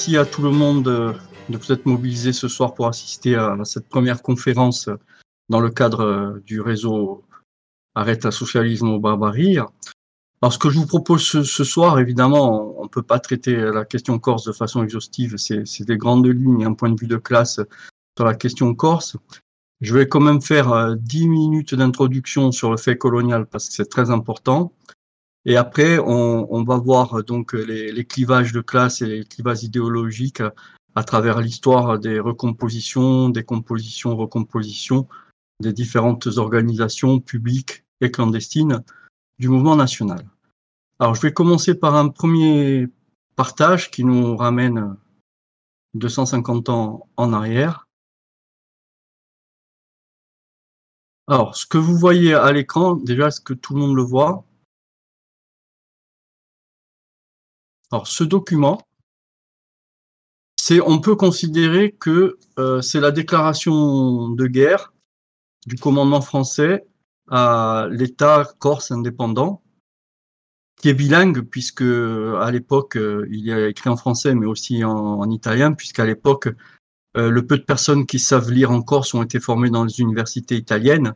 merci à tout le monde de, vous être mobilisé ce soir pour assister à, cette première conférence dans le cadre du réseau Arrête la socialisme au barbarie. Alors, ce que je vous propose ce, soir, évidemment, on ne peut pas traiter la question corse de façon exhaustive. C'est des grandes lignes, un point de vue de classe sur la question corse. Je vais quand même faire 10 euh, minutes d'introduction sur le fait colonial parce que c'est très important. Et après, on, va voir donc les, clivages de classe et les clivages idéologiques à travers l'histoire des recompositions, des compositions, recompositions des différentes organisations publiques et clandestines du mouvement national. Alors, je vais commencer par un premier partage qui nous ramène 250 ans en arrière. Alors, ce que vous voyez à l'écran, déjà, est-ce que tout le monde le voit Alors, ce document, c'est, on peut considérer que euh, c'est la déclaration de guerre du commandement français à l'État corse indépendant, qui est bilingue, puisque à l'époque, euh, il a écrit en français, mais aussi en, italien, puisqu'à l'époque, euh, le peu de personnes qui savent lire en Corse ont été formées dans les universités italiennes.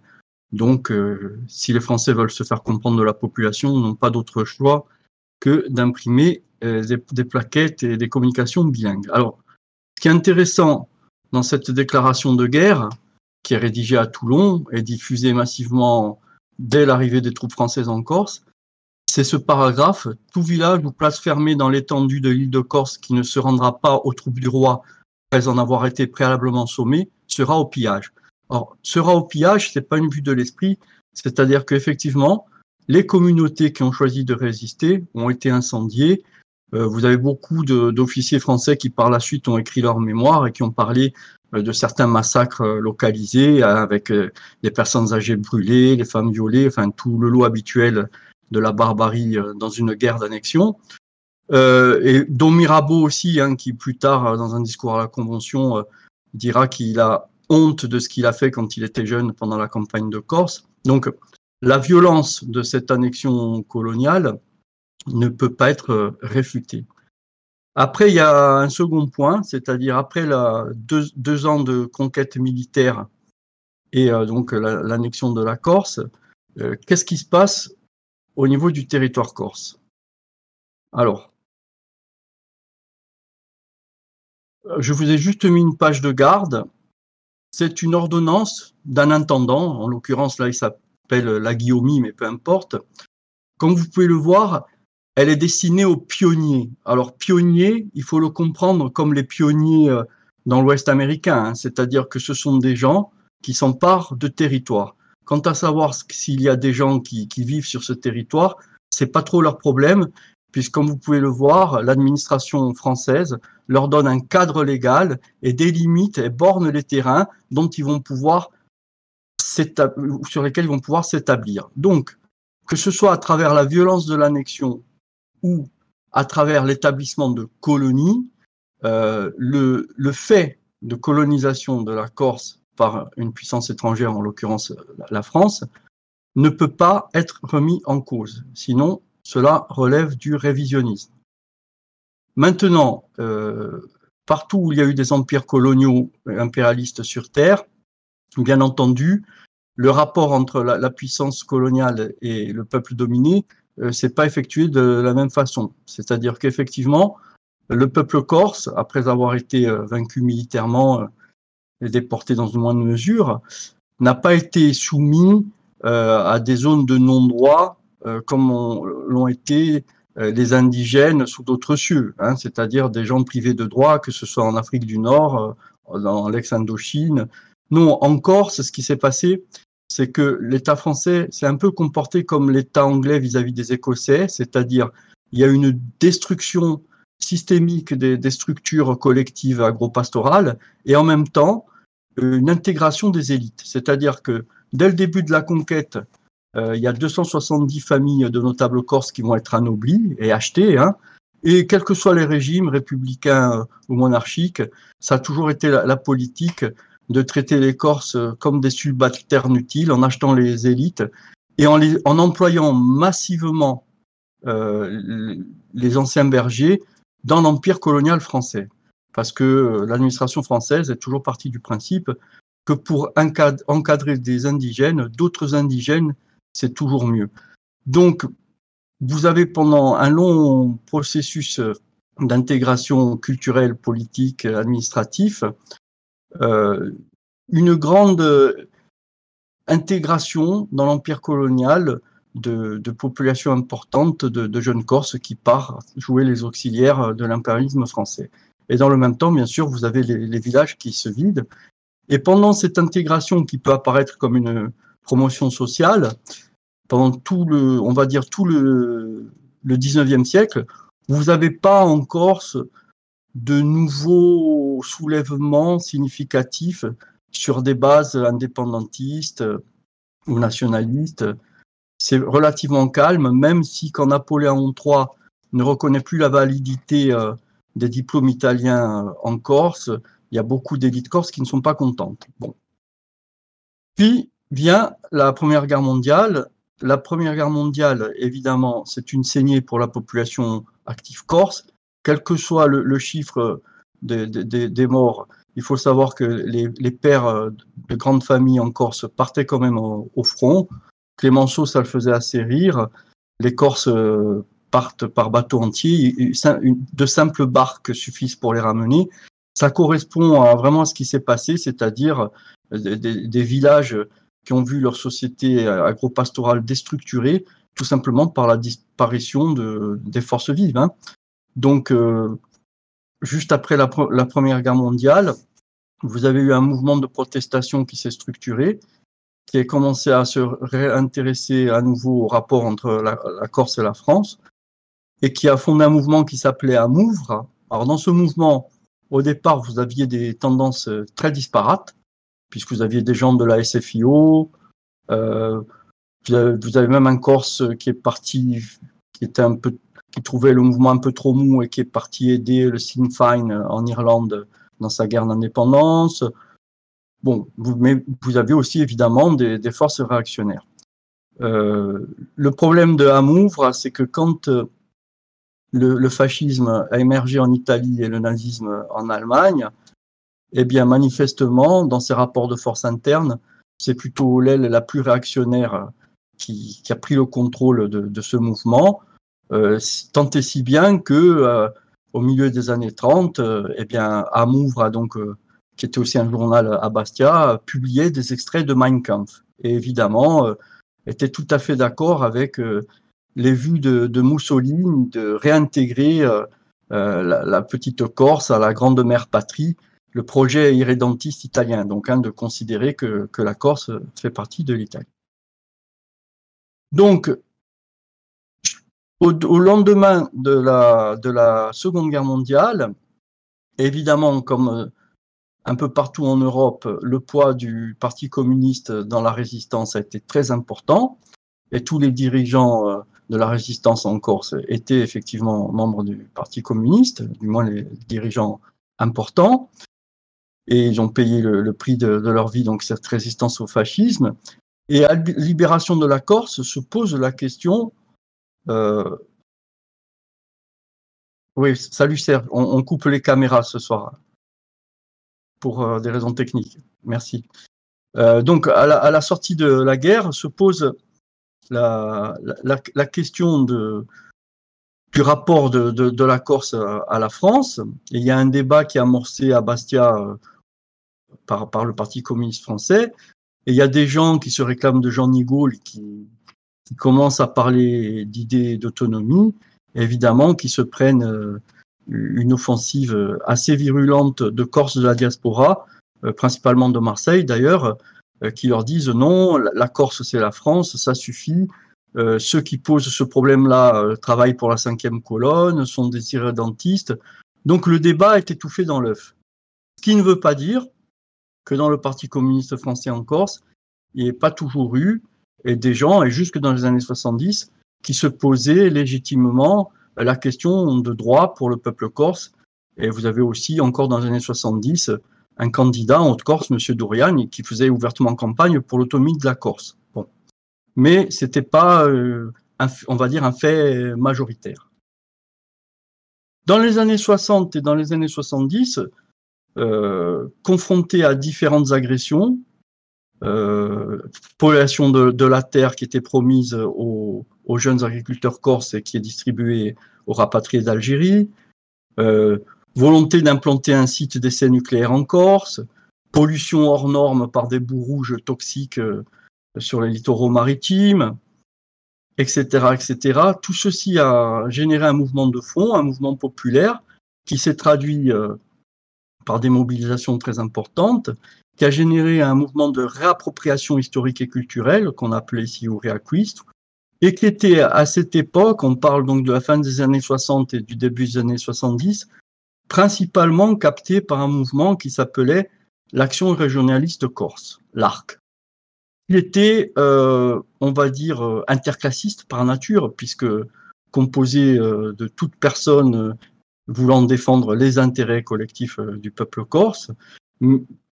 Donc, euh, si les Français veulent se faire comprendre de la population, n'ont pas d'autre choix que d'imprimer des, des, plaquettes et des communications bilingues. Alors, ce qui est intéressant dans cette déclaration de guerre, qui est rédigé à Toulon et diffusé massivement dès l'arrivée des troupes françaises en Corse. C'est ce paragraphe, tout village ou place fermée dans l'étendue de l'île de Corse qui ne se rendra pas aux troupes du roi après en avoir été préalablement sommé, sera au pillage. Or, sera au pillage, c'est pas une vue de l'esprit, c'est-à-dire qu'effectivement, les communautés qui ont choisi de résister ont été incendiées. Euh, vous avez beaucoup d'officiers français qui par la suite ont écrit leur mémoire et qui ont parlé euh, de certains massacres euh, localisés euh, avec des personnes âgées brûlées, les femmes violées, enfin tout le lot habituel de la barbarie dans une guerre d'annexion. et dont Mirabeau aussi, hein, qui plus tard, dans un discours à la Convention, dira qu'il a honte de ce qu'il a fait quand il était jeune pendant la campagne de Corse. Donc, la violence de cette annexion coloniale ne peut pas être réfutée. Après, il y a un second point, c'est-à-dire après deux, ans de conquête militaire et euh, donc l'annexion de la Corse, euh, qu'est-ce qui se passe au niveau du territoire corse? Alors, je vous ai juste mis une page de garde. C'est une ordonnance d'un intendant, en l'occurrence là s'appelle la Guillaumie, mais peu importe. Comme vous pouvez le voir, elle est destinée aux pionniers. Alors pionniers, il faut le comprendre comme les pionniers euh, dans l'Ouest américain, hein. c'est-à-dire que ce sont des gens qui s'emparent de territoire. Quant à savoir s'il y a des gens qui, vivent sur ce territoire, c'est pas trop leur problème, puisque comme vous pouvez le voir, l'administration française leur donne un cadre légal et délimite et borne les terrains dont ils vont pouvoir sur lesquels ils vont pouvoir s'établir. Donc, que ce soit à travers la violence de l'annexion ou à travers l'établissement de colonies, euh, le, fait de colonisation de la Corse par une puissance étrangère, en l'occurrence la France, ne peut pas être remis en cause. Sinon, cela relève du révisionnisme. Maintenant, euh, partout où il y a eu des empires coloniaux impérialistes sur Terre, bien entendu, le rapport entre la, puissance coloniale et le peuple dominé euh, c'est pas effectué de la même façon. C'est-à-dire qu'effectivement, le peuple corse, après avoir été euh, vaincu militairement euh, et déporté dans une moindre mesure, n'a pas été soumis à des zones de non-droit comme l'ont été les indigènes sous d'autres cieux, hein, c'est-à-dire des gens privés de droit, que ce soit en Afrique du Nord, dans l'ex-Indochine. Non, en Corse, ce qui s'est passé, c'est que l'État français s'est un peu comporté comme l'État anglais vis-à-vis des Écossais, c'est-à-dire il y a une destruction systémique des, structures collectives agro-pastorales et en même temps une intégration des élites. C'est-à-dire que dès le début de la conquête, euh, il y a 270 familles de notables corses qui vont être anoblies et achetées. Hein, et quels que soient les régimes, républicains ou monarchiques, ça a toujours été la politique de traiter les Corses comme des subalternes utiles en achetant les élites et en, employant massivement euh, les anciens bergers dans l'empire colonial français. Parce que l'administration française est toujours partie du principe que pour encadrer des indigènes, d'autres indigènes, c'est toujours mieux. Donc, vous avez pendant un long processus d'intégration culturelle, politique, administratif, euh, une grande intégration dans l'empire colonial de, populations importantes de, jeunes Corses qui partent jouer les auxiliaires de l'impérialisme français. Et dans le même temps, bien sûr, vous avez les, villages qui se vident. Et pendant cette intégration qui peut apparaître comme une promotion sociale, pendant tout le, on va dire tout le, le 19e siècle, vous n'avez pas en Corse de nouveaux soulèvements significatifs sur des bases indépendantistes ou nationalistes. C'est relativement calme, même si quand Napoléon III ne reconnaît plus la validité euh, des diplômes italiens euh, en Corse, il y a beaucoup d'élites corses qui ne sont pas contentes. Bon. Puis vient la Première Guerre mondiale. La Première Guerre mondiale, évidemment, c'est une saignée pour la population active corse, quel que soit le, chiffre des morts il faut savoir que les, pères euh, de grandes familles en Corse partaient quand même au, front. Clémenceau, ça le faisait assez rire. Les Corses euh, partent par bateau entier. De simples barques suffisent pour les ramener. Ça correspond à vraiment à ce qui s'est passé, c'est-à-dire euh, des, villages qui ont vu leur société agro-pastorale déstructurée, tout simplement par la disparition de, des forces vives. Hein. Donc, juste après la, Première Guerre mondiale, vous avez eu un mouvement de protestation qui s'est structuré, qui a commencé à se réintéresser à nouveau au rapport entre la, Corse et la France, et qui a fondé un mouvement qui s'appelait Amouvre. Alors dans ce mouvement, au départ, vous aviez des tendances très disparates, puisque vous aviez des gens de la SFIO, euh, vous, avez, même un Corse qui est parti, qui était un peu qui trouvait le mouvement un peu trop mou et qui est parti aider le Sinn Féin en Irlande dans sa guerre d'indépendance. Bon, vous, mais vous avez aussi évidemment des, forces réactionnaires. Euh, le problème de Hamouvre, c'est que quand euh, le, fascisme a émergé en Italie et le nazisme en Allemagne, eh bien manifestement, dans ces rapports de force interne, c'est plutôt l'aile la plus réactionnaire qui, a pris le contrôle de ce mouvement. Euh, tant et si bien que euh, au milieu des années 30, euh, eh bien, Amouvre donc, qui était aussi un journal à Bastia, publié des extraits de Mein Kampf. Et évidemment, était tout à fait d'accord avec les vues de, Mussolini de réintégrer la, petite Corse à la grande mère patrie, le projet irrédentiste italien, donc hein, de considérer que, que, la Corse fait partie de l'Italie. Donc, au, lendemain de la, de la Seconde Guerre mondiale, évidemment, comme euh, un peu partout en Europe, le poids du Parti communiste dans la résistance a été très important, et tous les dirigeants euh, de la résistance en Corse étaient effectivement membres du Parti communiste, du moins les dirigeants importants, et ils ont payé le, prix de, de, leur vie, donc cette résistance au fascisme. Et à la libération de la Corse se pose la question euh, oui, salut Serge. On, coupe les caméras ce soir pour euh, des raisons techniques. Merci. Euh, donc, à la, sortie de la guerre se pose la, question du rapport de, la Corse à la France. il y a un débat qui est amorcé à Bastia par, le Parti communiste français. Et il y a des gens qui se réclament de Jean Nigaud qui, qui commencent à parler d'idées d'autonomie, évidemment, qui se prennent euh, une offensive assez virulente de Corse de la diaspora, euh, principalement de Marseille d'ailleurs, euh, qui leur disent non, la Corse c'est la France, ça suffit. ceux qui posent ce problème-là travaillent pour la cinquième colonne, sont des irrédentistes. Donc le débat est étouffé dans l'œuf. Ce qui ne veut pas dire que dans le Parti communiste français en Corse, il n'y ait pas toujours eu et des gens, et jusque dans les années 70, qui se posaient légitimement la question de droit pour le peuple corse. Et vous avez aussi, encore dans les années 70, un candidat en Haute-Corse, M. Dourian, qui faisait ouvertement campagne pour l'autonomie de la Corse. Bon. Mais ce n'était pas, euh, on va dire, un fait majoritaire. Dans les années 60 et dans les années 70, euh, confronté à différentes agressions, euh, pollution de, la terre qui était promise aux, jeunes agriculteurs corses et qui est distribuée aux rapatriés d'Algérie, euh, volonté d'implanter un site d'essai nucléaire en Corse, pollution hors norme par des boues rouges toxiques euh, sur les littoraux maritimes, etc., etc. Tout ceci a généré un mouvement de fond, un mouvement populaire qui s'est traduit par des mobilisations très importantes, qui a généré un mouvement de réappropriation historique et culturelle qu'on appelait ici au réacquistre, et qui était à cette époque, on parle donc de la fin des années 60 et du début des années 70, principalement capté par un mouvement qui s'appelait l'Action régionaliste corse, l'ARC. Il était, euh, on va dire, euh, interclassiste par nature, puisque composé euh, de toutes personnes voulant défendre les intérêts collectifs du peuple corse,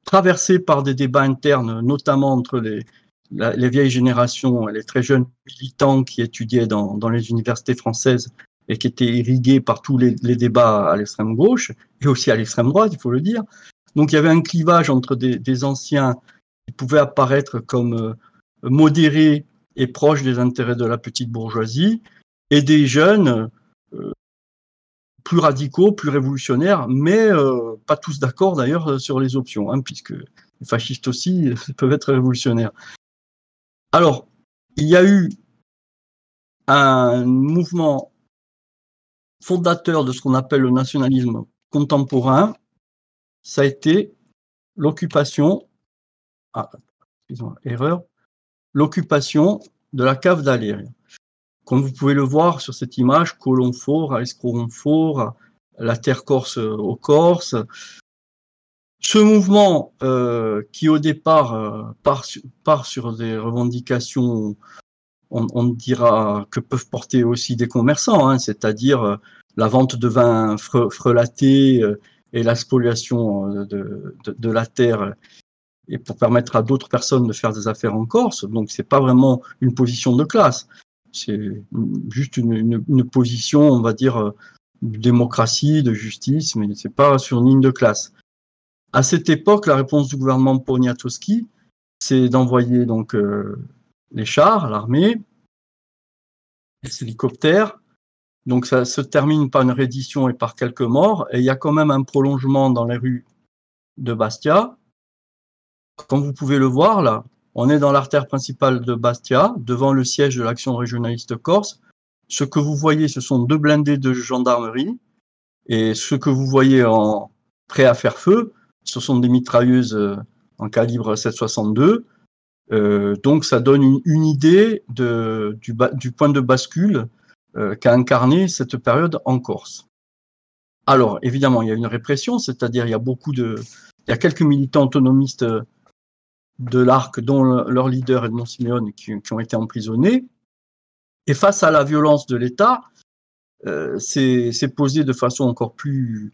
traversé par des débats internes, notamment entre les, les vieilles générations et les très jeunes militants qui étudiaient dans, dans les universités françaises et qui étaient irrigués par tous les, les débats à l'extrême gauche et aussi à l'extrême droite, il faut le dire. Donc il y avait un clivage entre des, des anciens qui pouvaient apparaître comme euh, modérés et proches des intérêts de la petite bourgeoisie et des jeunes euh, plus radicaux, plus révolutionnaires, mais euh, pas tous d'accord d'ailleurs sur les options, hein, puisque les fascistes aussi peuvent être révolutionnaires. Alors, il y a eu un mouvement fondateur de ce qu'on appelle le nationalisme contemporain, ça a été l'occupation, ah, erreur, l'occupation de la cave d'Aléria. Comme vous pouvez le voir sur cette image, colon fort, escroron fort, la terre corse au Corse. Ce mouvement euh, qui au départ euh, part, sur des revendications, on, dira que peuvent porter aussi des commerçants, hein, c'est-à-dire euh, la vente de vin frelaté euh, et la spoliation de, de, de, la terre et pour permettre à d'autres personnes de faire des affaires en Corse. Donc c'est pas vraiment une position de classe, c'est juste une, position, on va dire, de démocratie, de justice, mais c'est pas sur une ligne de classe. À cette époque, la réponse du gouvernement Poniatowski, c'est d'envoyer donc euh, les chars, l'armée, les hélicoptères. Donc ça se termine par une reddition et par quelques morts. Et il y a quand même un prolongement dans les rues de Bastia. Comme vous pouvez le voir là, on est dans l'artère principale de Bastia, devant le siège de l'action régionaliste corse. Ce que vous voyez, ce sont deux blindés de gendarmerie. Et ce que vous voyez en prêt à faire feu, ce sont des mitrailleuses euh, en calibre 7,62. Euh, donc ça donne une, idée du, point de bascule euh, qu'a incarné cette période en Corse. Alors évidemment, il y a une répression, c'est-à-dire il y a beaucoup de, il y a quelques militants autonomistes de l'ARC, dont leur leader Edmond Simeone, qui, qui, ont été emprisonnés. Et face à la violence de l'État, euh, c'est posé de façon encore plus,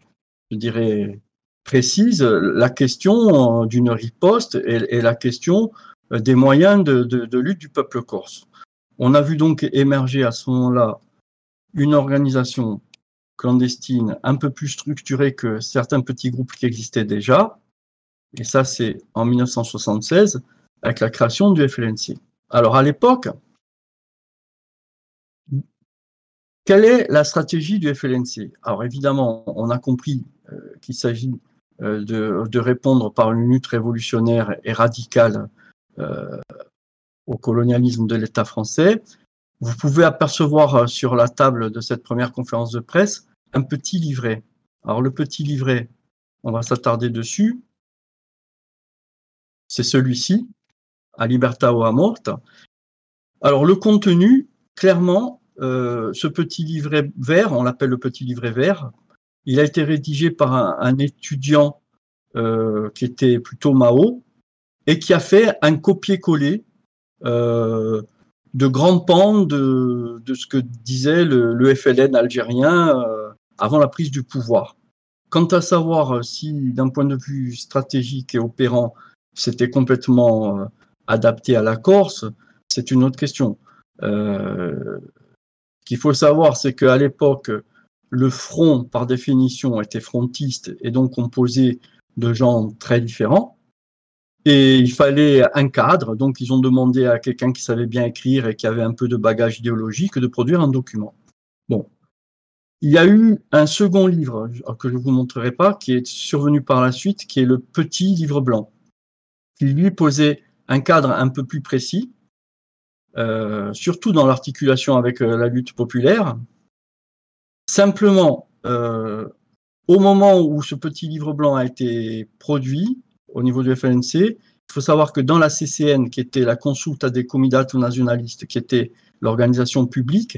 je dirais, précise la question d'une riposte et, la question des moyens de, de, de, lutte du peuple corse. On a vu donc émerger à ce moment-là une organisation clandestine un peu plus structurée que certains petits groupes qui existaient déjà. Et ça, c'est en 1976 avec la création du FLNC. Alors à l'époque, quelle est la stratégie du FLNC Alors évidemment, on a compris euh, qu'il s'agit euh, de, répondre par une lutte révolutionnaire et radicale euh, au colonialisme de l'État français. Vous pouvez apercevoir sur la table de cette première conférence de presse un petit livret. Alors le petit livret, on va s'attarder dessus. C'est celui-ci, à Liberta o Amorta. Alors le contenu, clairement, euh, ce petit livret vert, on l'appelle le petit livret vert, il a été rédigé par un, un étudiant euh, qui était plutôt Mao et qui a fait un copier-coller euh, de grands pans de, de, ce que disait le, le FLN algérien euh, avant la prise du pouvoir. Quant à savoir si, d'un point de vue stratégique et opérant, c'était complètement euh, adapté à la Corse, c'est une autre question. Euh, ce qu'il faut savoir, c'est qu'à l'époque, le front, par définition, était frontiste et donc composé de gens très différents. Et il fallait un cadre, donc ils ont demandé à quelqu'un qui savait bien écrire et qui avait un peu de bagage idéologique de produire un document. Bon. Il y a eu un second livre que je ne vous montrerai pas, qui est survenu par la suite, qui est le petit livre blanc, qui lui posait un cadre un peu plus précis, euh, surtout dans l'articulation avec euh, la lutte populaire. Simplement, euh, au moment où ce petit livre blanc a été produit, au niveau du FLNC. Il faut savoir que dans la CCN, qui était la Consulta des Comidato Nationalistes, qui était l'organisation publique,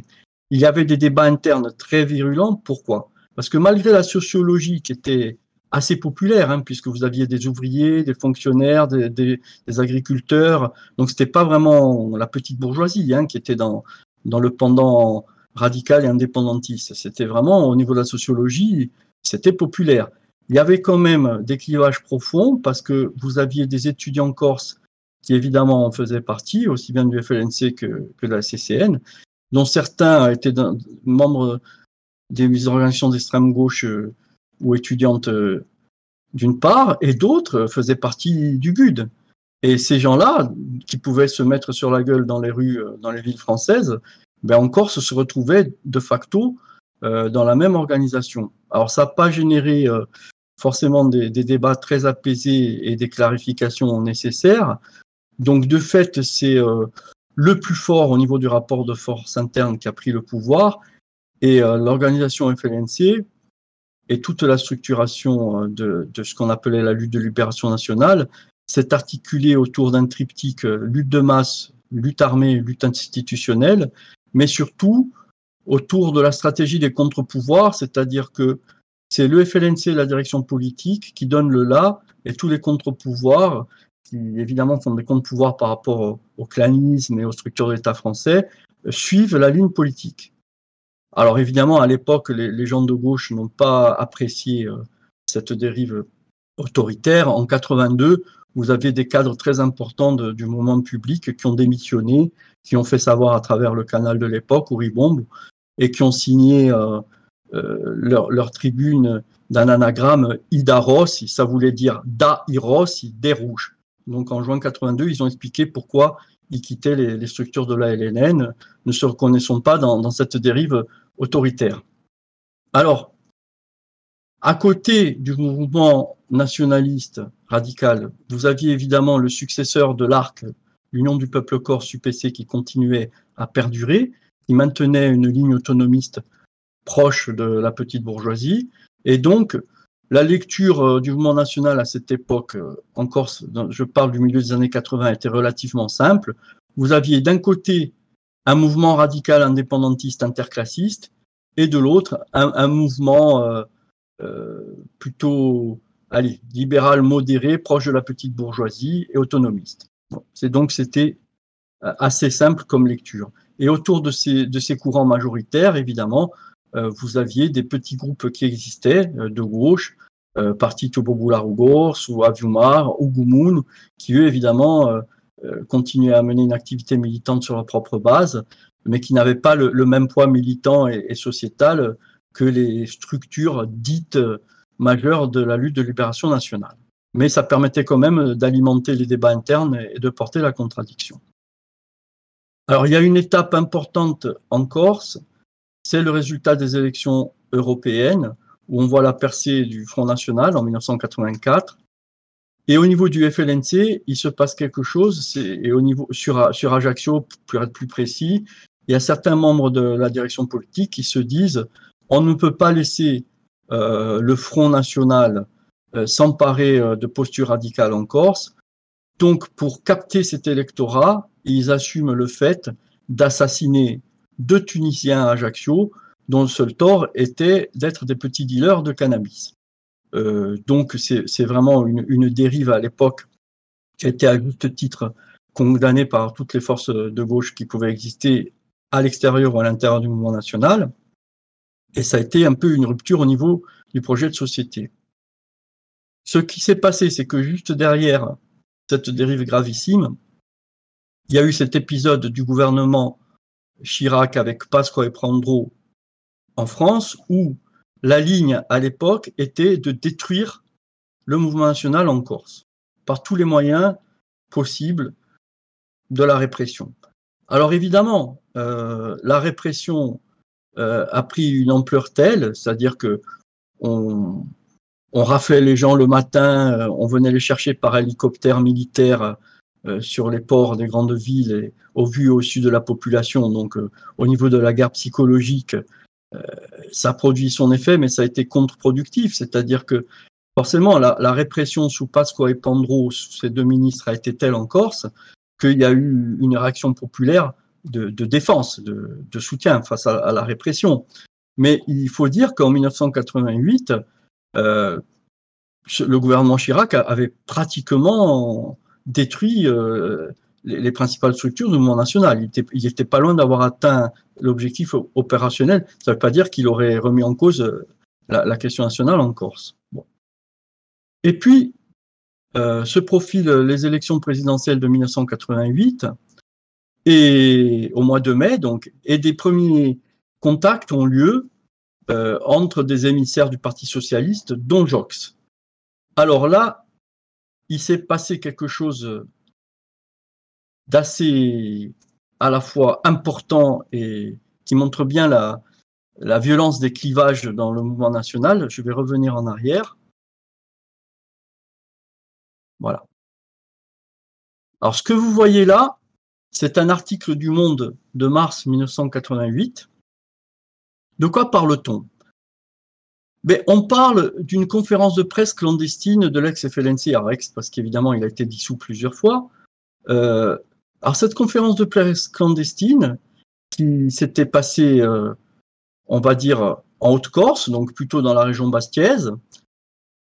il y avait des débats internes très virulents. Pourquoi? Parce que malgré la sociologie qui était assez populaire, hein, puisque vous aviez des ouvriers, des fonctionnaires, des, des, agriculteurs, donc c'était pas vraiment la petite bourgeoisie hein, qui était dans, dans le pendant radical et indépendantiste. C'était vraiment au niveau de la sociologie, c'était populaire il y avait quand même des clivages profonds parce que vous aviez des étudiants corses qui évidemment en faisaient partie, aussi bien du FLNC que, que de la CCN, dont certains étaient membres des organisations d'extrême gauche euh, ou étudiantes euh, d'une part, et d'autres faisaient partie du GUD. Et ces gens-là, qui pouvaient se mettre sur la gueule dans les rues, euh, dans les villes françaises, ben en Corse se retrouvaient de facto dans la même organisation. Alors ça n'a pas généré forcément des, débats très apaisés et des clarifications nécessaires. Donc de fait, c'est euh, le plus fort au niveau du rapport de force interne qui a pris le pouvoir et euh, l'organisation FLNC et toute la structuration euh, de, ce qu'on appelait la lutte de libération nationale s'est articulée autour d'un triptyque lutte de masse, lutte armée, lutte institutionnelle, mais surtout autour de la stratégie des contre-pouvoirs, c'est-à-dire que c'est le FLNC, la direction politique, qui donne le là, et tous les contre-pouvoirs, qui évidemment font des contre-pouvoirs par rapport au, clanisme et aux structures d'État français, suivent la ligne politique. Alors évidemment, à l'époque, les, gens de gauche n'ont pas apprécié euh, cette dérive autoritaire. En 82, vous aviez des cadres très importants du mouvement public qui ont démissionné, qui ont fait savoir à travers le canal de l'époque, Bombe, et qui ont signé euh, euh, leur, tribune d'un anagramme Idaros, ça voulait dire Da Iros, des rouges. Donc en juin 82, ils ont expliqué pourquoi ils quittaient les, structures de la LNN, ne se reconnaissant pas dans, cette dérive autoritaire. Alors, à côté du mouvement nationaliste radical, vous aviez évidemment le successeur de l'ARC, l'Union du peuple corse UPC, qui continuait à perdurer, qui maintenait une ligne autonomiste proche de la petite bourgeoisie. Et donc, la lecture euh, du mouvement national à cette époque, euh, en Corse, je parle du milieu des années 80, était relativement simple. Vous aviez d'un côté un mouvement radical indépendantiste interclassiste et de l'autre un, mouvement euh, plutôt allez, libéral modéré, proche de la petite bourgeoisie et autonomiste. C'est donc c'était assez simple comme lecture. Et autour de ces, de ces courants majoritaires, évidemment, vous aviez des petits groupes qui existaient euh, de gauche, euh, Parti Popular Ugors ou Aviumar ou Gumun, qui eux évidemment continuaient à mener une activité militante sur leur propre base, mais qui n'avaient pas le, même poids militant et, sociétal que les structures dites majeures de la lutte de libération nationale. Mais ça permettait quand même d'alimenter les débats internes et de porter la contradiction. Alors il y a une étape importante en Corse, c'est le résultat des élections européennes, où on voit la percée du Front National en 1984. Et au niveau du FLNC, il se passe quelque chose, et au niveau, sur, Ajaccio, pour être plus précis, il y a certains membres de la direction politique qui se disent on ne peut pas laisser euh, le Front National euh, s'emparer euh, de postures radicales en Corse. Donc, pour capter cet électorat, ils assument le fait d'assassiner deux Tunisiens à Ajaccio, dont le seul tort était d'être des petits dealers de cannabis. Euh, donc c'est vraiment une, dérive à l'époque qui a été à juste titre condamnée par toutes les forces de gauche qui pouvaient exister à l'extérieur ou à l'intérieur du mouvement national. Et ça a été un peu une rupture au niveau du projet de société. Ce qui s'est passé, c'est que juste derrière cette dérive gravissime, il y a eu cet épisode du gouvernement Chirac avec Pasqua et Prandro en France où la ligne à l'époque était de détruire le mouvement national en Corse par tous les moyens possibles de la répression. Alors évidemment, euh, la répression euh, a pris une ampleur telle, c'est-à-dire que on, raflait les gens le matin, euh, on venait les chercher par hélicoptère militaire sur les ports des grandes villes et au vu au sud de la population. Donc au niveau de la guerre psychologique, ça produit son effet, mais ça a été contre-productif, c'est-à-dire que forcément la, la, répression sous Pasqua et Pandro, ces deux ministres, a été telle en Corse qu'il y a eu une réaction populaire de, défense, de, soutien face à, la répression. Mais il faut dire qu'en 1988, euh, le gouvernement Chirac avait pratiquement détruit euh, les, principales structures du mouvement national. Il n'était pas loin d'avoir atteint l'objectif opérationnel. Ça ne veut pas dire qu'il aurait remis en cause euh, la, question nationale en Corse. Et puis, euh, se profilent les élections présidentielles de 1988 et au mois de mai, donc, et des premiers contacts ont lieu entre des émissaires du Parti socialiste, dont Jox. Alors là, il s'est passé quelque chose d'assez à la fois important et qui montre bien la, violence des clivages dans le mouvement national. Je vais revenir en arrière. Voilà. Alors, ce que vous voyez là, c'est un article du Monde de mars 1988. De quoi parle-t-on? On parle d'une conférence de presse clandestine de l'ex-FLNC à Rex, parce qu'évidemment, il a été dissous plusieurs fois. Euh, alors, cette conférence de presse clandestine, qui s'était passée, euh, on va dire, en Haute-Corse, donc plutôt dans la région bastiaise,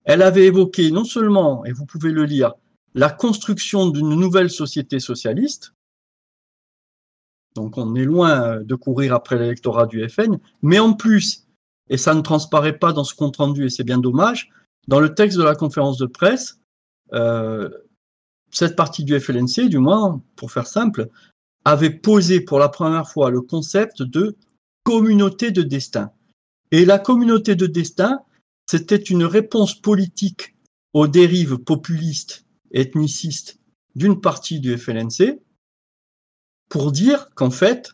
elle avait évoqué non seulement, et vous pouvez le lire, la construction d'une nouvelle société socialiste, donc on est loin de courir après l'électorat du FN, mais en plus, et ça ne transparaît pas dans ce compte rendu et c'est bien dommage, dans le texte de la conférence de presse, euh, cette partie du FLNC, du moins, pour faire simple, avait posé pour la première fois le concept de communauté de destin. Et la communauté de destin, c'était une réponse politique aux dérives populistes, ethnicistes d'une partie du FLNC, pour dire qu'en fait,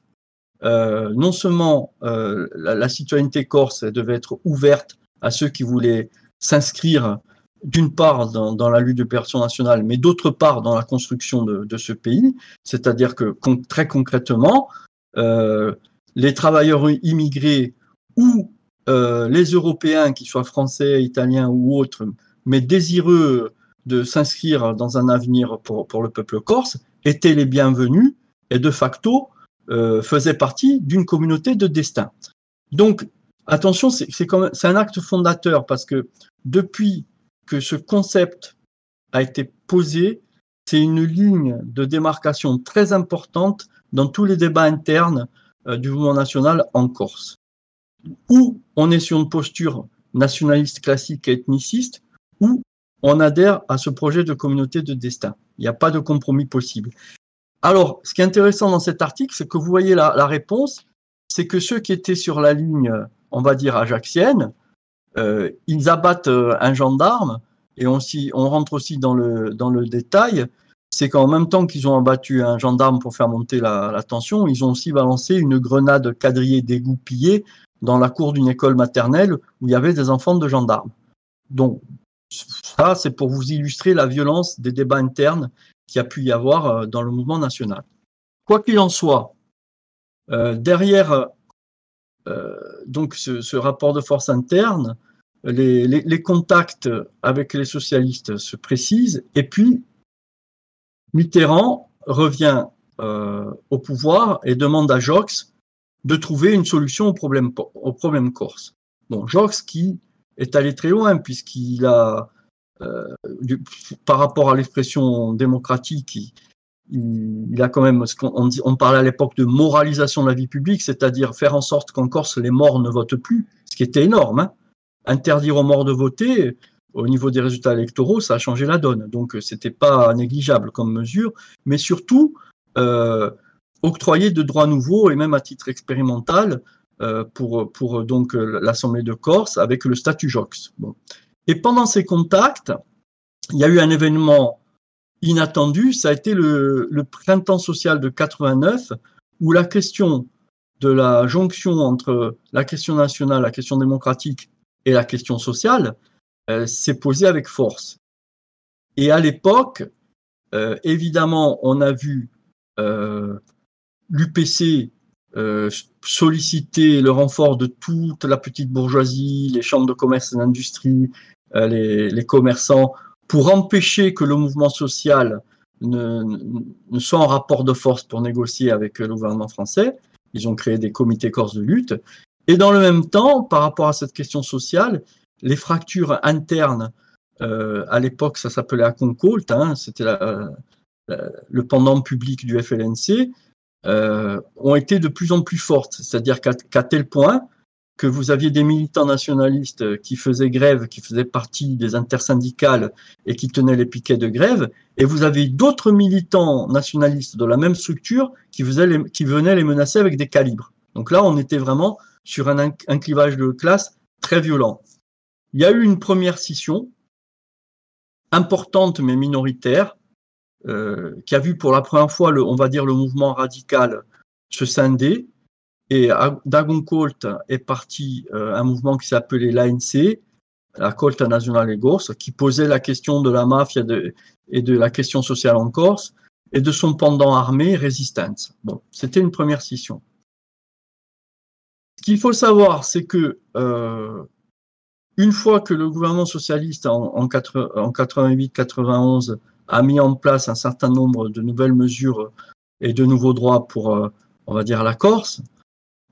euh, non seulement euh, la, citoyenneté corse devait être ouverte à ceux qui voulaient s'inscrire d'une part dans, la lutte de personne nationale, mais d'autre part dans la construction de, ce pays, c'est-à-dire que très concrètement, euh, les travailleurs immigrés ou les Européens, qu'ils soient français, italiens ou autres, mais désireux de s'inscrire dans un avenir pour, le peuple corse, étaient les bienvenus et de facto euh, faisaient partie d'une communauté de destin. Donc, attention, c'est un acte fondateur parce que depuis que ce concept a été posé, c'est une ligne de démarcation très importante dans tous les débats internes euh, du mouvement national en Corse ou on est sur une posture nationaliste classique et ethniciste, ou on adhère à ce projet de communauté de destin. Il n'y a pas de compromis possible. Alors, ce qui est intéressant dans cet article, c'est que vous voyez la, réponse, c'est que ceux qui étaient sur la ligne, on va dire, ajaxienne, euh, ils abattent euh, un gendarme, et on, rentre aussi dans le, dans le détail, c'est qu'en même temps qu'ils ont abattu un gendarme pour faire monter la, la, tension, ils ont aussi balancé une grenade quadrillée dégoupillée dans la cour d'une école maternelle où il y avait des enfants de gendarmes. Donc, ça, c'est pour vous illustrer la violence des débats internes qui a pu y avoir euh, dans le mouvement national. Quoi qu'il en soit, euh, derrière euh, donc ce, rapport de force interne, les, contacts avec les socialistes se précisent, et puis Mitterrand revient au pouvoir et demande à Jox de trouver une solution au problème, au problème corse. Bon, Jox qui est allé très loin puisqu'il a, euh, par rapport à l'expression démocratique, il, a quand même, on parlait à l'époque de moralisation de la vie publique, c'est-à-dire faire en sorte qu'en Corse les morts ne votent plus, ce qui était énorme. Hein. Interdire aux morts de voter, au niveau des résultats électoraux, ça a changé la donne. Donc c'était pas négligeable comme mesure, mais surtout euh, octroyer de droits nouveaux et même à titre expérimental pour, pour donc l'Assemblée de Corse avec le statut JOX. Et pendant ces contacts, il y a eu un événement inattendu, ça a été le, printemps social de 89, où la question de la jonction entre la question nationale, la question démocratique et la question sociale euh, s'est posée avec force. Et à l'époque, euh, évidemment, on a vu euh, l'UPC solliciter le renfort de toute la petite bourgeoisie, les chambres de commerce et d'industrie, les, les, commerçants, pour empêcher que le mouvement social ne, ne, soit en rapport de force pour négocier avec le gouvernement français. Ils ont créé des comités corse de lutte. Et dans le même temps, par rapport à cette question sociale, les fractures internes, euh, à l'époque, ça s'appelait Aconcolt, hein, c'était le pendant public du FLNC, euh, ont été de plus en plus fortes. C'est-à-dire qu'à tel point que vous aviez des militants nationalistes qui faisaient grève, qui faisaient partie des intersyndicales et qui tenaient les piquets de grève, et vous avez d'autres militants nationalistes de la même structure qui, qui venaient les menacer avec des calibres. Donc là, on était vraiment sur un, un clivage de classe très violent. Il y a eu une première scission, importante mais minoritaire, euh, qui a vu pour la première fois, le, on va dire, le mouvement radical se scinder, et d'Agoncolt est parti euh, un mouvement qui s'appelait l'ANC, la Colte Nationale et Corse, qui posait la question de la mafia et de la question sociale en Corse, et de son pendant armé, Résistance. Bon, c'était une première scission. Ce qu'il faut savoir, c'est que euh, une fois que le gouvernement socialiste en, en 88-91 a mis en place un certain nombre de nouvelles mesures et de nouveaux droits pour, euh, on va dire, la Corse,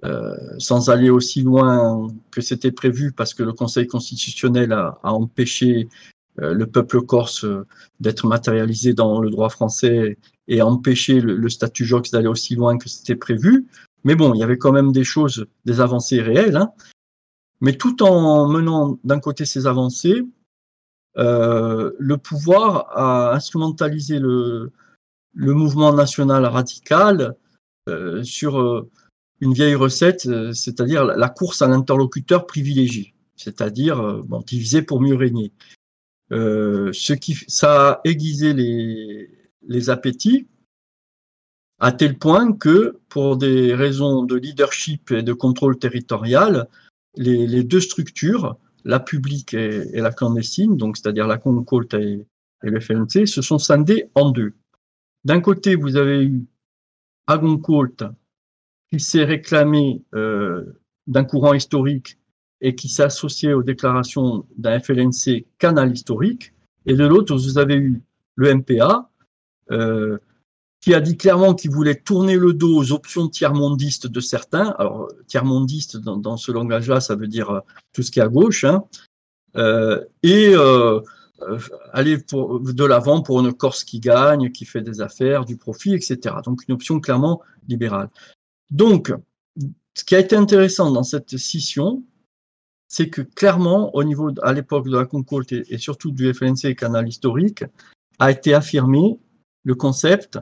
euh, sans aller aussi loin que c'était prévu parce que le Conseil constitutionnel a, empêché euh, le peuple corse euh, d'être matérialisé dans le droit français et empêché le, statut Jox d'aller aussi loin que c'était prévu. Mais bon, il y avait quand même des choses, des avancées réelles. Hein. Mais tout en menant d'un côté ces avancées, le pouvoir a instrumentalisé le, le mouvement national radical sur une vieille recette, euh, c'est-à-dire la course à l'interlocuteur privilégié, c'est-à-dire euh, bon, diviser pour mieux régner. Euh, ce qui, ça a aiguisé les, les appétits à tel point que, pour des raisons de leadership et de contrôle territorial, les, les deux structures, la publique et, la clandestine, donc c'est-à-dire la Concolte et, le FNC, se sont scindées en deux. D'un côté, vous avez eu Agoncolt qui s'est réclamé euh, d'un courant historique et qui s'est associé aux déclarations d'un FLNC canal historique, et de l'autre, vous avez eu le MPA, euh, qui a dit clairement qu'il voulait tourner le dos aux options tiers-mondistes de certains. Alors, tiers-mondiste, dans, dans, ce langage-là, ça veut dire euh, tout ce qui est à gauche, hein, et aller de l'avant pour une Corse qui gagne, qui fait des affaires, du profit, etc. Donc, une option clairement libérale. Donc, ce qui a été intéressant dans cette scission, c'est que clairement, au niveau, à l'époque de la Concorde et, surtout du FNC canal historique, a été affirmé le concept,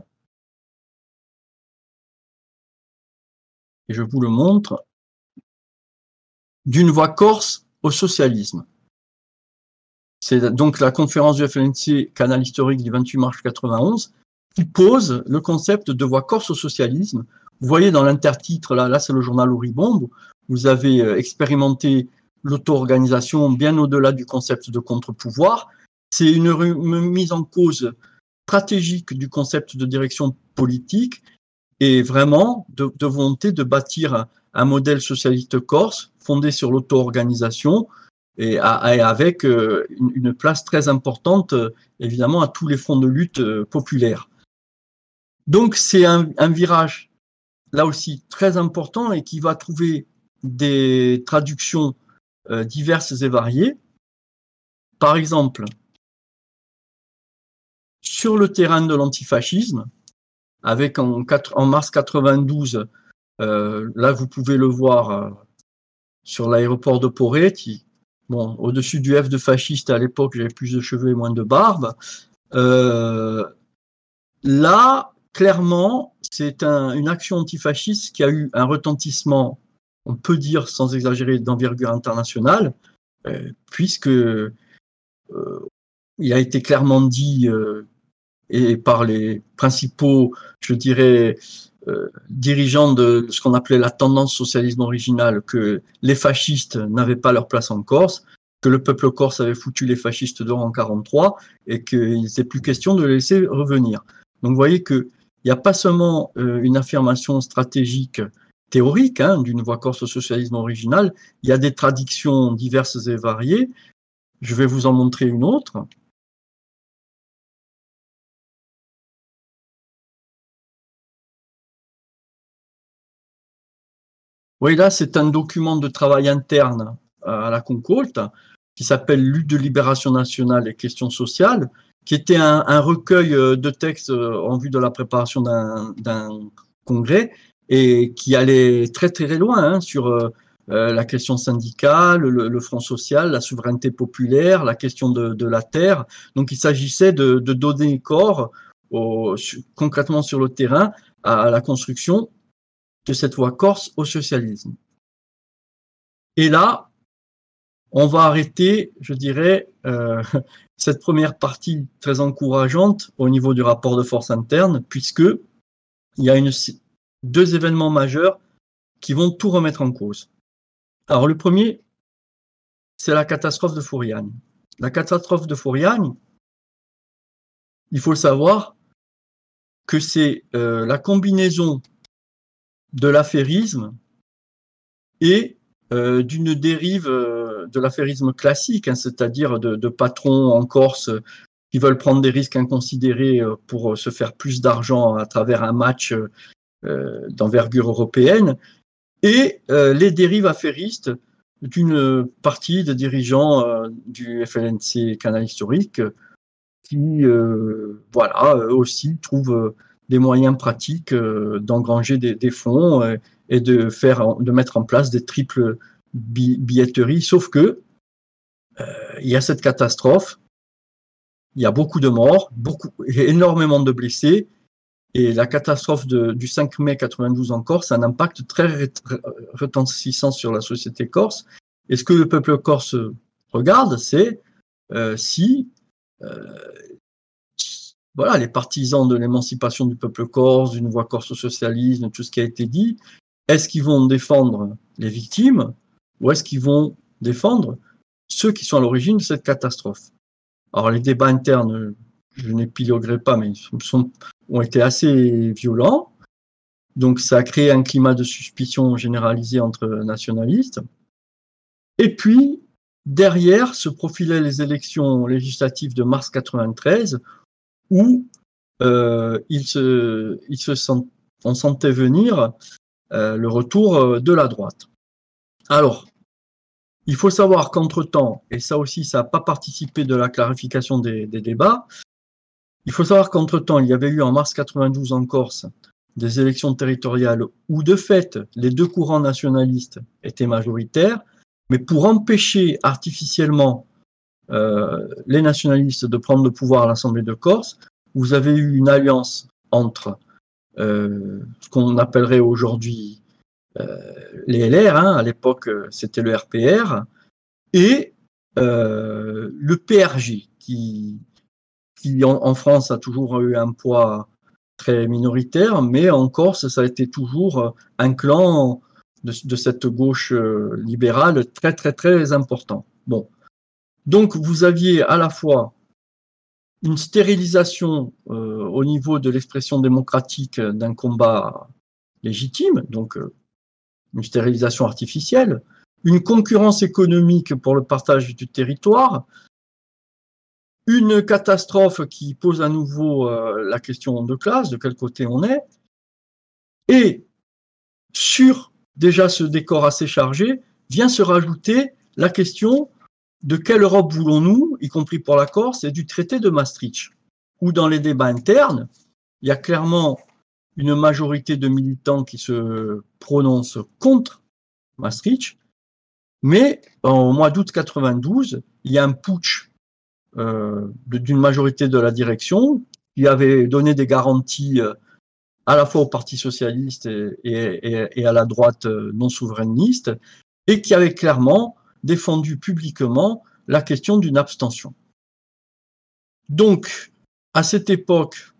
et je vous le montre, d'une voie corse au socialisme. C'est donc la conférence du FNC canal historique du 28 mars 91 qui pose le concept de voie corse au socialisme vous voyez dans l'intertitre, là, là c'est le journal Auribombe, vous avez euh, expérimenté l'auto-organisation bien au-delà du concept de contre-pouvoir. C'est une, mise en cause stratégique du concept de direction politique et vraiment de, volonté de bâtir un, modèle socialiste corse fondé sur l'auto-organisation et, avec euh, une, place très importante, euh, évidemment, à tous les fronts de lutte populaires. Donc c'est un, un virage là aussi très important et qui va trouver des traductions euh, diverses et variées. Par exemple, sur le terrain de l'antifascisme, avec en, en, mars 92, euh, là vous pouvez le voir euh, sur l'aéroport de Poretti, bon, au-dessus du F de fasciste à l'époque, j'avais plus de cheveux et moins de barbe. là, clairement, c'est un, une action antifasciste qui a eu un retentissement on peut dire sans exagérer, d'envergure internationale, puisque il a été clairement dit et par les principaux, je dirais, dirigeants de ce qu'on appelait la tendance socialisme originale, que les fascistes n'avaient pas leur place en Corse, que le peuple corse avait foutu les fascistes dehors en 43 et qu'il n'était plus question de les laisser revenir. Donc vous voyez qu'il n'y a pas seulement euh, une affirmation stratégique théorique hein, d'une voie corse au socialisme original, il y a des traductions diverses et variées. Je vais vous en montrer une autre. Oui, là, c'est un document de travail interne à la Concolte qui s'appelle Lutte de libération nationale et questions sociales, qui était un, recueil euh, de textes euh, en vue de la préparation d'un congrès et qui allait très très loin hein, sur euh, la question syndicale, le, front social, la souveraineté populaire, la question de, la terre. Donc il s'agissait de, donner corps concrètement sur le terrain à la construction de cette voie corse au socialisme. Et là, on va arrêter, je dirais, cette première partie très encourageante au niveau du rapport de force interne, puisque il y a deux événements majeurs qui vont tout remettre en cause. Alors le premier, c'est la catastrophe de Fouriane. La catastrophe de Fouriane, il faut savoir que c'est euh, la combinaison de l'affairisme et euh, d'une dérive euh, de l'affairisme classique, hein, c'est-à-dire de, patrons en Corse qui veulent prendre des risques inconsidérés euh, pour se faire plus d'argent à travers un match d'envergure européenne, et les dérives affairistes d'une partie des dirigeants du FLNC Canal Historique qui, voilà, aussi trouvent des moyens pratiques d'engranger des, fonds et de faire, de mettre en place des triples billetteries. Sauf que euh, il y a cette catastrophe, il y a beaucoup de morts, beaucoup, énormément de blessés, et la catastrophe du 5 mai 92 en Corse a un impact très retentissant sur la société corse. Et ce que le peuple corse regarde, c'est euh, si euh, voilà, les partisans de l'émancipation du peuple corse, d'une voie corse au socialisme, tout ce qui a été dit, est-ce qu'ils vont défendre les victimes? Ou est-ce qu'ils vont défendre ceux qui sont à l'origine de cette catastrophe? Alors les débats internes, je n'épiloguerai pas, mais sont, ont été assez violents. Donc ça a créé un climat de suspicion généralisé entre nationalistes. Et puis, derrière se profilaient les élections législatives de mars 93, où euh, il se, se on sentait venir euh, le retour euh, de la droite. Alors, il faut savoir qu'entre-temps, et ça aussi, ça n'a pas participé de la clarification des, débats, il faut savoir qu'entre-temps, il y avait eu en mars 92 en Corse des élections territoriales où, de fait, les deux courants nationalistes étaient majoritaires, mais pour empêcher artificiellement euh, les nationalistes de prendre le pouvoir à l'Assemblée de Corse, vous avez eu une alliance entre euh, ce qu'on appellerait aujourd'hui les LR, hein, à l'époque c'était le RPR, et euh, le PRJ, qui, qui en, France a toujours eu un poids très minoritaire, mais en Corse, ça a été toujours un clan de, de, cette gauche libérale très très très important. Bon, donc vous aviez à la fois une stérilisation euh, au niveau de l'expression démocratique d'un combat légitime, donc euh, une stérilisation artificielle, une concurrence économique pour le partage du territoire, une catastrophe qui pose à nouveau euh, la question de classe, de quel côté on est, et sur déjà ce décor assez chargé, vient se rajouter la question de quelle Europe voulons-nous, y compris pour la Corse, et du traité de Maastricht, où dans les débats internes, il y a clairement une majorité de militants qui se prononcent contre Maastricht, mais au mois d'août 92, il y a un putsch euh, d'une majorité de la direction qui avait donné des garanties euh, à la fois au Parti socialiste et, à la droite euh, non souverainiste, et qui avait clairement défendu publiquement la question d'une abstention. Donc, à cette époque,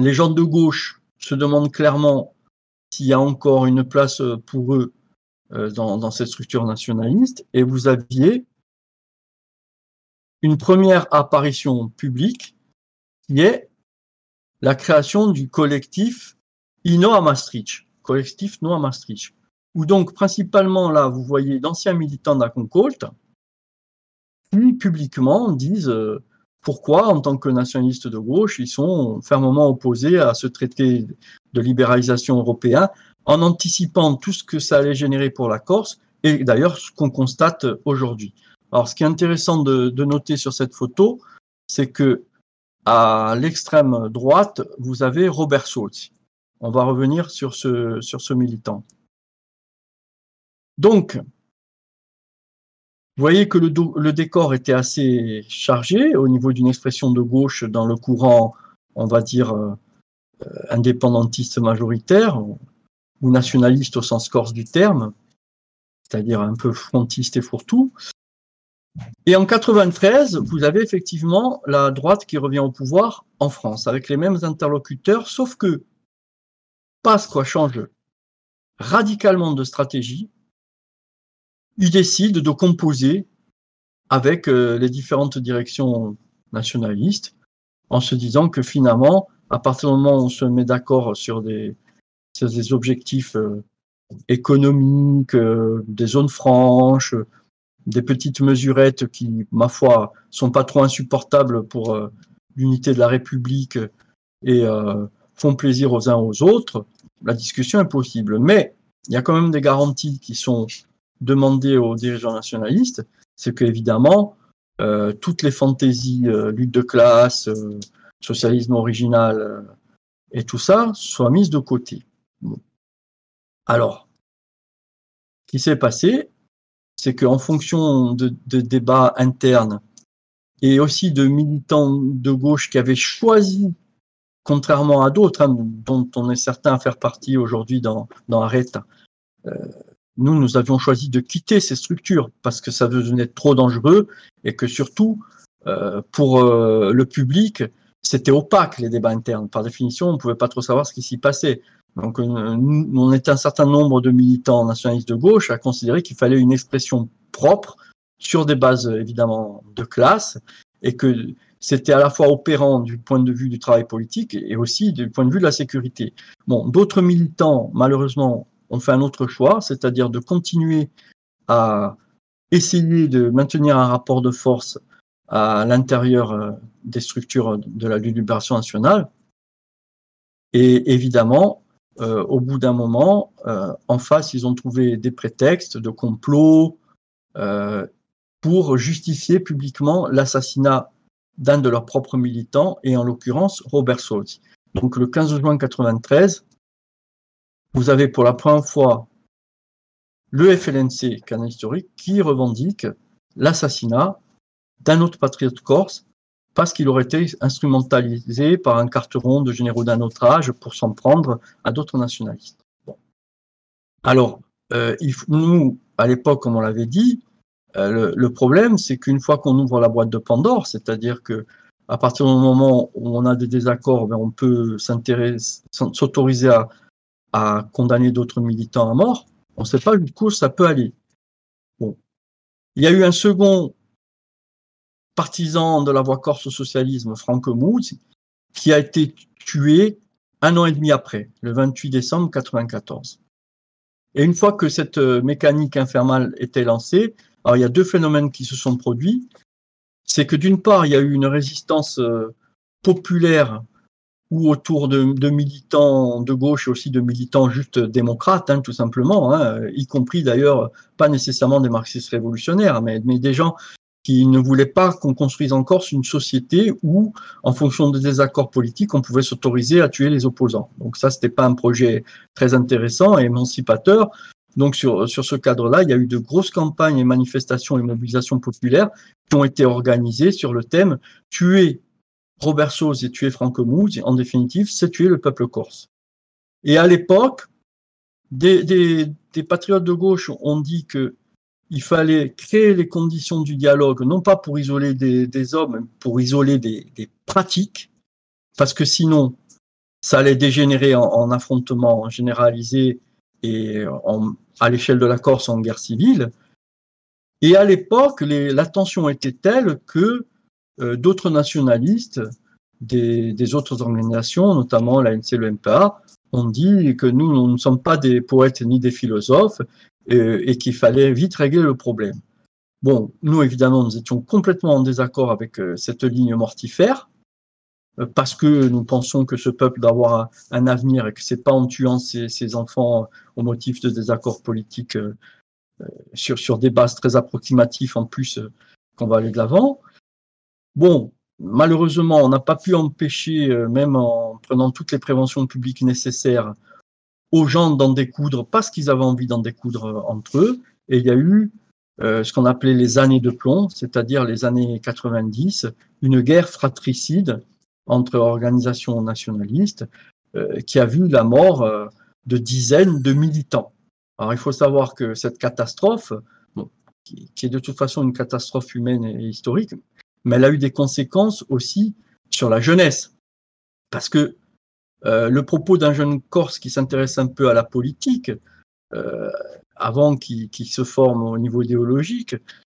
les gens de gauche se demandent clairement s'il y a encore une place pour eux euh, dans, cette structure nationaliste, et vous aviez une première apparition publique qui est la création du collectif Inno à Maastricht, collectif No à Maastricht, où donc principalement là, vous voyez d'anciens militants d'Aconcolt qui publiquement disent euh, pourquoi, en tant que nationalistes de gauche, ils sont fermement opposés à ce traité de libéralisation européen, en anticipant tout ce que ça allait générer pour la Corse, et d'ailleurs ce qu'on constate aujourd'hui. Alors, ce qui est intéressant de, noter sur cette photo, c'est que à l'extrême droite, vous avez Robert Schultz. On va revenir sur ce, sur ce militant. Donc, vous voyez que le, décor était assez chargé au niveau d'une expression de gauche dans le courant, on va dire, euh, indépendantiste majoritaire ou nationaliste au sens corse du terme, c'est-à-dire un peu frontiste et fourre-tout. Et en 93, vous avez effectivement la droite qui revient au pouvoir en France, avec les mêmes interlocuteurs, sauf que Pasqua change radicalement de stratégie. Il décide de composer avec euh, les différentes directions nationalistes, en se disant que finalement, à partir du moment où on se met d'accord sur des, des objectifs euh, économiques, euh, des zones franches, des petites mesurettes qui, ma foi, sont pas trop insupportables pour l'unité de la République et font plaisir aux uns aux autres, la discussion est possible. Mais il y a quand même des garanties qui sont demandées aux dirigeants nationalistes, c'est qu'évidemment, euh, toutes les fantaisies, lutte de classe, socialisme original et tout ça soient mises de côté. Alors, ce qui s'est passé, c'est qu'en fonction de, débats internes et aussi de militants de gauche qui avaient choisi, contrairement à d'autres, hein, dont on est certain à faire partie aujourd'hui dans, dans Arrête, euh, nous, nous avions choisi de quitter ces structures parce que ça devenait trop dangereux et que surtout, euh, pour euh, le public, c'était opaque les débats internes. Par définition, on ne pouvait pas trop savoir ce qui s'y passait. Donc, on était un certain nombre de militants nationalistes de gauche à considérer qu'il fallait une expression propre sur des bases évidemment de classe et que c'était à la fois opérant du point de vue du travail politique et aussi du point de vue de la sécurité. Bon, d'autres militants, malheureusement, ont fait un autre choix, c'est-à-dire de continuer à essayer de maintenir un rapport de force à l'intérieur euh, des structures de la libération nationale. Et évidemment, euh, au bout d'un moment, euh, en face, ils ont trouvé des prétextes de complot pour justifier publiquement l'assassinat d'un de leurs propres militants, et en l'occurrence Robert Solti. Donc le 15 juin 1993, vous avez pour la première fois le FLNC, canal historique, qui revendique l'assassinat d'un autre patriote corse parce qu'il aurait été instrumentalisé par un carteron de généraux d'un autre âge pour s'en prendre à d'autres nationalistes. Alors, euh, nous, à l'époque, comme on l'avait dit, euh, le, problème, c'est qu'une fois qu'on ouvre la boîte de Pandore, c'est-à-dire que à partir du moment où on a des désaccords, ben, on peut s'autoriser à, à, condamner d'autres militants à mort. On ne sait pas jusqu'où ça peut aller. Bon. Il y a eu un second partisan de la voie corse au socialisme, Franck Mouz, qui a été tué un an et demi après, le 28 décembre 1994. Et une fois que cette euh, mécanique infernale était lancée, alors il y a deux phénomènes qui se sont produits. C'est que d'une part, il y a eu une résistance euh, populaire ou autour de, militants de gauche et aussi de militants juste démocrates, hein, tout simplement, hein, y compris d'ailleurs pas nécessairement des marxistes révolutionnaires, mais, mais des gens qui ne voulait pas qu'on construise en Corse une société où, en fonction des désaccords politiques, on pouvait s'autoriser à tuer les opposants. Donc ça, c'était pas un projet très intéressant et émancipateur. Donc sur, sur ce cadre-là, il y a eu de grosses campagnes et manifestations et mobilisations populaires qui ont été organisées sur le thème tuer Robert Sauce et tuer Franco Mouz, en définitive, c'est tuer le peuple corse. Et à l'époque, des, des, des, patriotes de gauche ont dit que il fallait créer les conditions du dialogue, non pas pour isoler des, des hommes, mais pour isoler des, pratiques, parce que sinon, ça allait dégénérer en, en affrontement généralisé et en, à l'échelle de la Corse en guerre civile. Et à l'époque, la tension était telle que d'autres nationalistes des, autres organisations, notamment la NC le MPA, ont dit que nous, ne sommes pas des poètes ni des philosophes euh, et qu'il fallait vite régler le problème. Bon, nous, évidemment, nous étions complètement en désaccord avec euh, cette ligne mortifère euh, parce que nous pensons que ce peuple doit avoir un avenir et que c'est pas en tuant ses, enfants au motif de désaccords politiques euh, sur, sur des bases très approximatives en plus euh, qu'on va aller de l'avant. Bon, malheureusement, on n'a pas pu empêcher, même en prenant toutes les préventions publiques nécessaires, aux gens d'en découdre parce qu'ils avaient envie d'en découdre entre eux. Et il y a eu euh, ce qu'on appelait les années de plomb, c'est-à-dire les années 90, une guerre fratricide entre organisations nationalistes euh, qui a vu la mort euh, de dizaines de militants. Alors il faut savoir que cette catastrophe, qui, est de toute façon une catastrophe humaine et historique, mais elle a eu des conséquences aussi sur la jeunesse. Parce que euh, le propos d'un jeune Corse qui s'intéresse un peu à la politique, euh, avant qu'il qu se forme au niveau idéologique,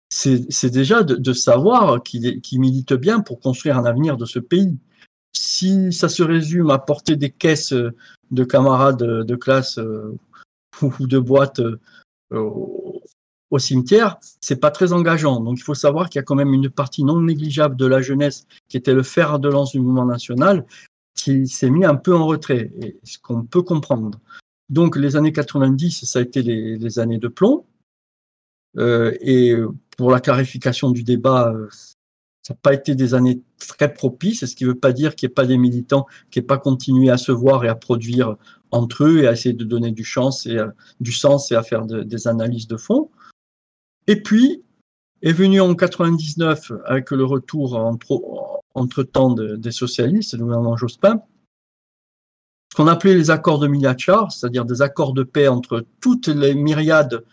c'est déjà de, de savoir qu'il qu milite bien pour construire un avenir de ce pays si ça se résume à porter des caisses de camarades de classe euh, ou de boîtes euh, au, cimetière, c'est pas très engageant. Donc il faut savoir qu'il y a quand même une partie non négligeable de la jeunesse qui était le fer de lance du mouvement national qui s'est mis un peu en retrait, et ce qu'on peut comprendre. Donc les années 90, ça a été les, années de plomb. Euh, et pour la clarification du débat, ça n'a pas été des années très propices, ce qui ne veut pas dire qu'il n'y ait pas des militants qui n'aient pas continué à se voir et à produire entre eux et à essayer de donner du, et, du sens et à faire de, des analyses de fond. Et puis, est venu en 99, avec le retour entre, entre temps de, des socialistes, le gouvernement Jospin, ce qu'on appelait les accords de Milachar, c'est-à-dire des accords de paix entre toutes les myriades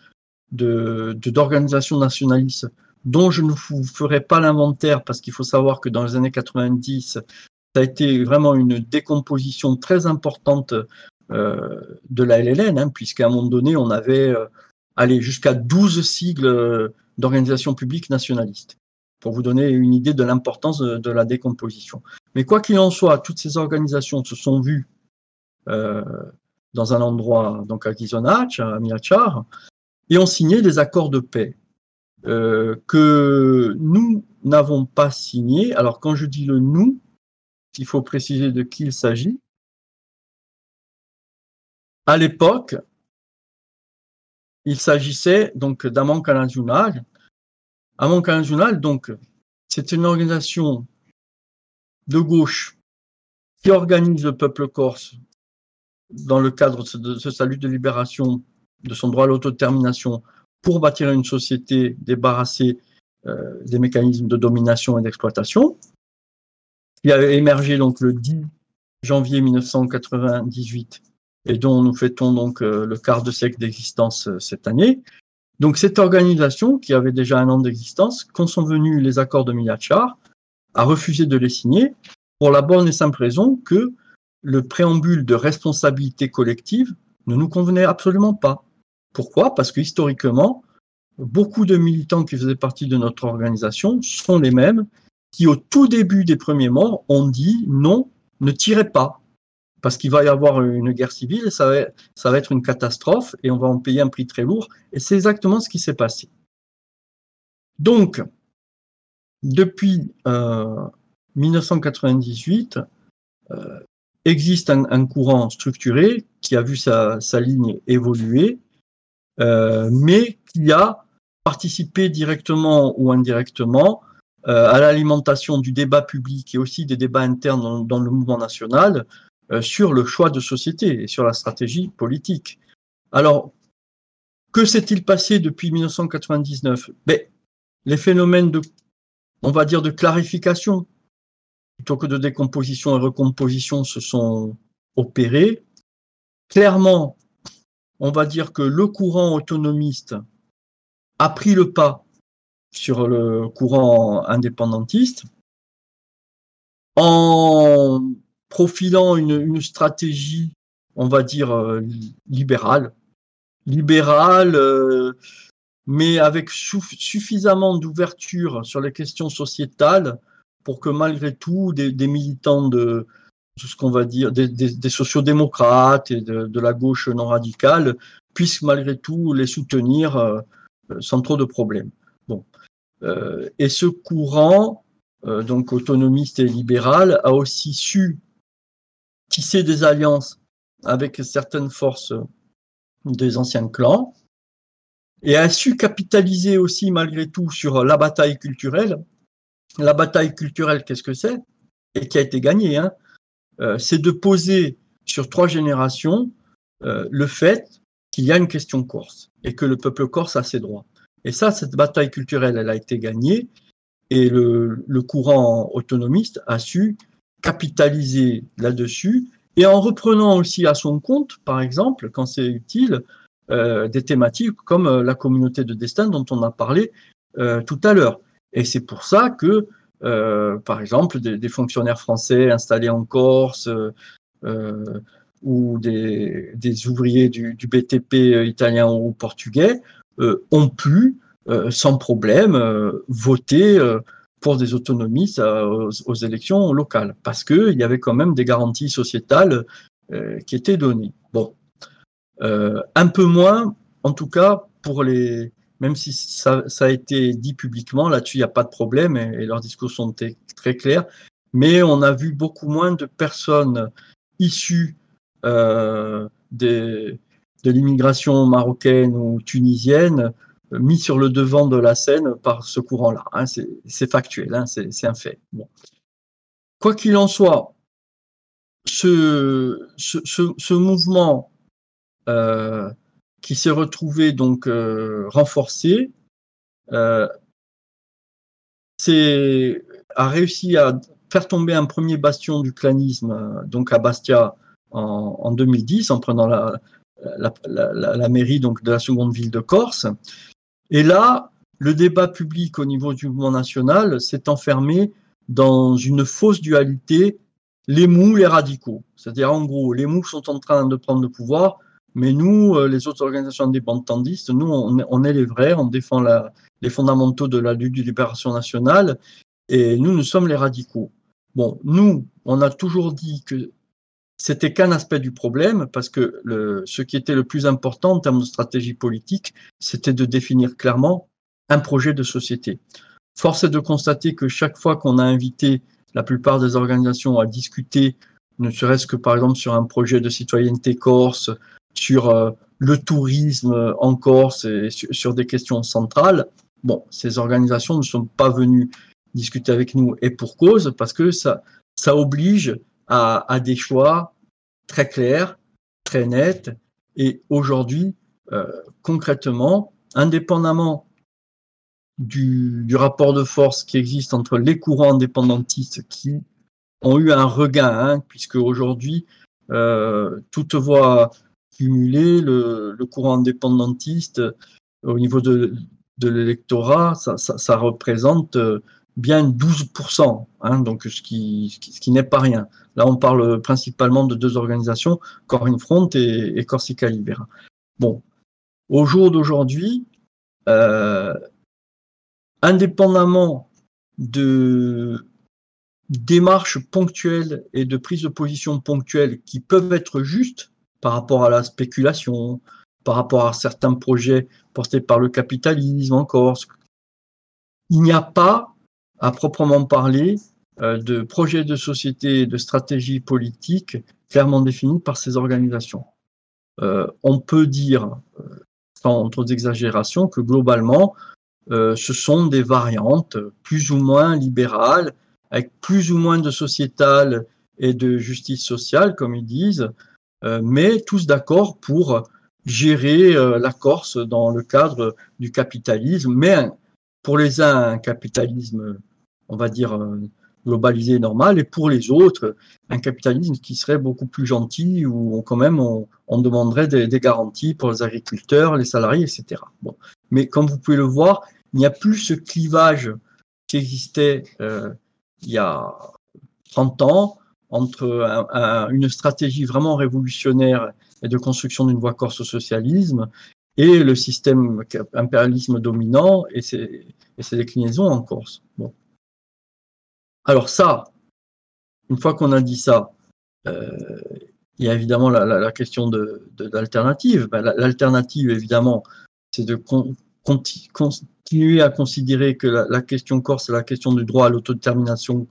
d'organisations nationalistes dont je ne vous ferai pas l'inventaire parce qu'il faut savoir que dans les années 90, ça a été vraiment une décomposition très importante euh, de la LLN, hein, puisqu'à un moment donné, on avait euh, allé jusqu'à 12 sigles euh, d'organisations publiques nationalistes, pour vous donner une idée de l'importance de, la décomposition. Mais quoi qu'il en soit, toutes ces organisations se sont vues euh, dans un endroit, donc à Gizonach, à Miachar, et ont signé des accords de paix euh, que nous n'avons pas signé. Alors quand je dis le nous, il faut préciser de qui il s'agit. À l'époque, il s'agissait donc d'Amon Kalanjunal. Amon Kalanjunal, donc, c'est une organisation de gauche qui organise le peuple corse dans le cadre de ce salut de libération de son droit à l'autodétermination pour bâtir une société débarrassée euh, des mécanismes de domination et d'exploitation. Il a émergé donc le 10 janvier 1998 et dont nous fêtons donc euh, le quart de siècle d'existence euh, cette année. Donc cette organisation, qui avait déjà un an d'existence, quand sont venus les accords de Miachar, a refusé de les signer pour la bonne et simple raison que le préambule de responsabilité collective ne nous convenait absolument pas. Pourquoi? Parce que historiquement, beaucoup de militants qui faisaient partie de notre organisation sont les mêmes qui, au tout début des premiers morts, ont dit non, ne tirez pas, parce qu'il va y avoir une guerre civile, ça va, ça va être une catastrophe et on va en payer un prix très lourd. Et c'est exactement ce qui s'est passé. Donc, depuis euh, 1998, euh, existe un, courant structuré qui a vu sa, ligne évoluer euh, mais qui a participé directement ou indirectement euh, à l'alimentation du débat public et aussi des débats internes dans, le mouvement national euh, sur le choix de société et sur la stratégie politique. Alors, que s'est-il passé depuis 1999 ben, Les phénomènes de, on va dire, de clarification plutôt que de décomposition et recomposition se sont opérés clairement, on va dire que le courant autonomiste a pris le pas sur le courant indépendantiste en profilant une, stratégie, on va dire, euh, libérale, libérale, euh, mais avec suffisamment d'ouverture sur les questions sociétales pour que malgré tout, des, militants de, ce qu'on va dire, des, sociodémocrates et de, la gauche non radicale puissent malgré tout les soutenir euh, sans trop de problèmes. Bon. et ce courant, donc autonomiste et libéral, a aussi su tisser des alliances avec certaines forces des anciens clans et a su capitaliser aussi malgré tout sur la bataille culturelle. La bataille culturelle, qu'est-ce que c'est? Et qui a été gagnée, hein euh, c'est de poser sur trois générations euh, le fait qu'il y a une question corse et que le peuple corse a ses droits. Et ça, cette bataille culturelle, elle a été gagnée et le, le courant autonomiste a su capitaliser là-dessus et en reprenant aussi à son compte, par exemple, quand c'est utile, euh, des thématiques comme euh, la communauté de destin dont on a parlé euh, tout à l'heure. Et c'est pour ça que, par exemple, des, fonctionnaires français installés en Corse ou des, ouvriers du, BTP italien ou portugais ont pu, sans problème, voter pour des autonomies aux, élections locales, parce qu'il y avait quand même des garanties sociétales euh, qui étaient données. Bon, euh, un peu moins, en tout cas, pour les, même si ça, a été dit publiquement, là-dessus, il n'y a pas de problème et, leurs discours sont très clairs, mais on a vu beaucoup moins de personnes issues euh, de l'immigration marocaine ou tunisienne mis sur le devant de la scène par ce courant-là. Hein, c'est factuel, hein, c'est un fait. Quoi qu'il en soit, ce, mouvement euh, qui s'est retrouvé donc euh, renforcé euh, a réussi à faire tomber un premier bastion du clanisme, donc à Bastia en, en 2010, en prenant la, la, mairie donc de la seconde ville de Corse. Et là, le débat public au niveau du mouvement national s'est enfermé dans une fausse dualité, les mous, les radicaux. C'est-à-dire, en gros, les mous sont en train de prendre le pouvoir, mais nous, euh, les autres organisations indépendantistes, nous, on est les vrais, on défend les fondamentaux de la lutte de libération nationale, et nous, nous sommes les radicaux. Bon, nous, on a toujours dit que c'était qu'un aspect du problème, parce que ce qui était le plus important en termes de stratégie politique, c'était de définir clairement un projet de société. Force est de constater que chaque fois qu'on a invité la plupart des organisations à discuter, ne serait-ce que par exemple sur un projet de citoyenneté corse, sur euh, le tourisme en Corse et sur, des questions centrales, bon, ces organisations ne sont pas venues discuter avec nous et pour cause, parce que ça, ça oblige à, des choix très clairs, très nets. Et aujourd'hui, euh, concrètement, indépendamment du, rapport de force qui existe entre les courants indépendantistes qui ont eu un regain, hein, puisque aujourd'hui, euh, toute voix cumulée, le, courant indépendantiste au niveau de, l'électorat, ça, représente euh, bien 12%, hein, donc ce qui, ce qui n'est pas rien. Là, on parle principalement de deux organisations, Corinne Front et, Corsica Libera. Bon, au jour d'aujourd'hui, euh, indépendamment de démarches ponctuelles et de prises de position ponctuelles qui peuvent être justes par rapport à la spéculation, par rapport à certains projets portés par le capitalisme en Corse, il n'y a pas à proprement parler euh, de projets de société et de stratégie politique clairement définis par ces organisations. Euh, on peut dire, euh, sans trop d'exagération, que globalement, ce sont des variantes plus ou moins libérales, avec plus ou moins de sociétal et de justice sociale, comme ils disent, mais tous d'accord pour gérer la Corse dans le cadre du capitalisme, pour les uns, un capitalisme, on va dire, globalisé et normal, et pour les autres, un capitalisme qui serait beaucoup plus gentil, où quand même on, demanderait des, garanties pour les agriculteurs, les salariés, etc. Bon. Mais comme vous pouvez le voir, il n'y a plus ce clivage qui existait euh, il y a 30 ans entre une stratégie vraiment révolutionnaire et de construction d'une voie corse au socialisme et le système impérialisme dominant et ses, déclinaisons en Corse. Bon. Alors ça, une fois qu'on a dit ça, euh, il y a évidemment la, question de, l'alternative. Ben, l'alternative, évidemment, c'est de continuer à considérer que la, question corse la question du droit à l'autodétermination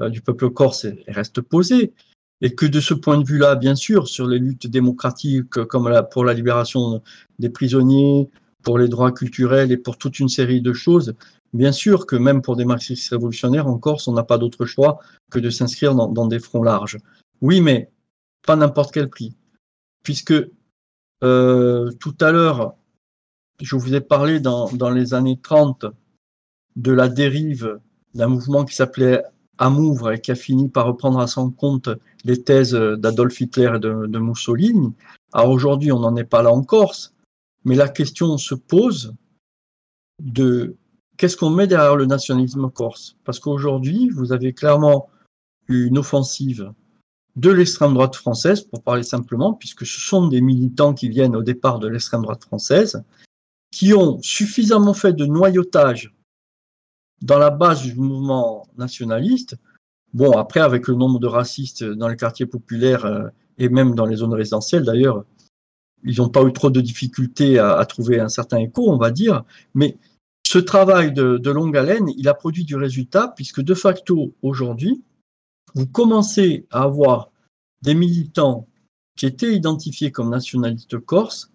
euh, du peuple corse reste posée. Et que de ce point de vue-là, bien sûr, sur les luttes démocratiques comme pour la libération des prisonniers, pour les droits culturels et pour toute une série de choses, bien sûr que même pour des marxistes révolutionnaires en Corse, on n'a pas d'autre choix que de s'inscrire dans, des fronts larges. Oui, mais pas n'importe quel prix. Puisque euh, tout à l'heure, je vous ai parlé dans, dans les années 30 de la dérive d'un mouvement qui s'appelait Amouvre et qui a fini par reprendre à son compte les thèses d'Adolf Hitler et de, Mussolini. Alors aujourd'hui, on n'en est pas là en Corse, mais la question se pose de qu'est-ce qu'on met derrière le nationalisme corse? Parce qu'aujourd'hui, vous avez clairement une offensive de l'extrême droite française, pour parler simplement, puisque ce sont des militants qui viennent au départ de l'extrême droite française, qui ont suffisamment fait de noyautage dans la base du mouvement nationaliste, bon, après, avec le nombre de racistes dans les quartiers populaires euh, et même dans les zones résidentielles, d'ailleurs, ils n'ont pas eu trop de difficultés à, trouver un certain écho, on va dire, mais ce travail de, de, longue haleine, il a produit du résultat, puisque de facto, aujourd'hui, vous commencez à avoir des militants qui étaient identifiés comme nationalistes corses,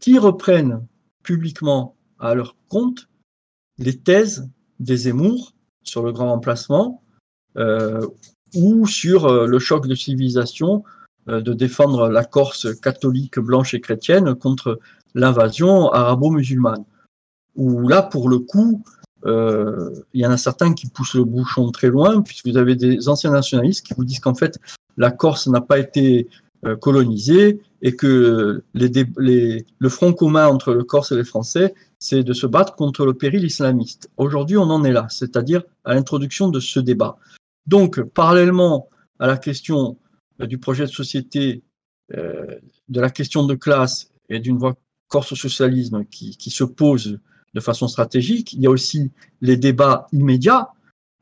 qui reprennent publiquement à leur compte les thèses des Zemmour sur le grand remplacement euh, ou sur euh, le choc de civilisation euh, de défendre la Corse catholique, blanche et chrétienne contre l'invasion arabo-musulmane. Où là, pour le coup, il y en a certains qui poussent le bouchon très loin, puisque vous avez des anciens nationalistes qui vous disent qu'en fait, la Corse n'a pas été colonisée et que le front commun entre le Corse et les Français, c'est de se battre contre le péril islamiste. Aujourd'hui, on en est là, c'est-à-dire à, l'introduction de ce débat. Donc, parallèlement à la question euh, du projet de société, euh, de la question de classe et d'une voie corse-socialisme qui, qui, se pose de façon stratégique, il y a aussi les débats immédiats,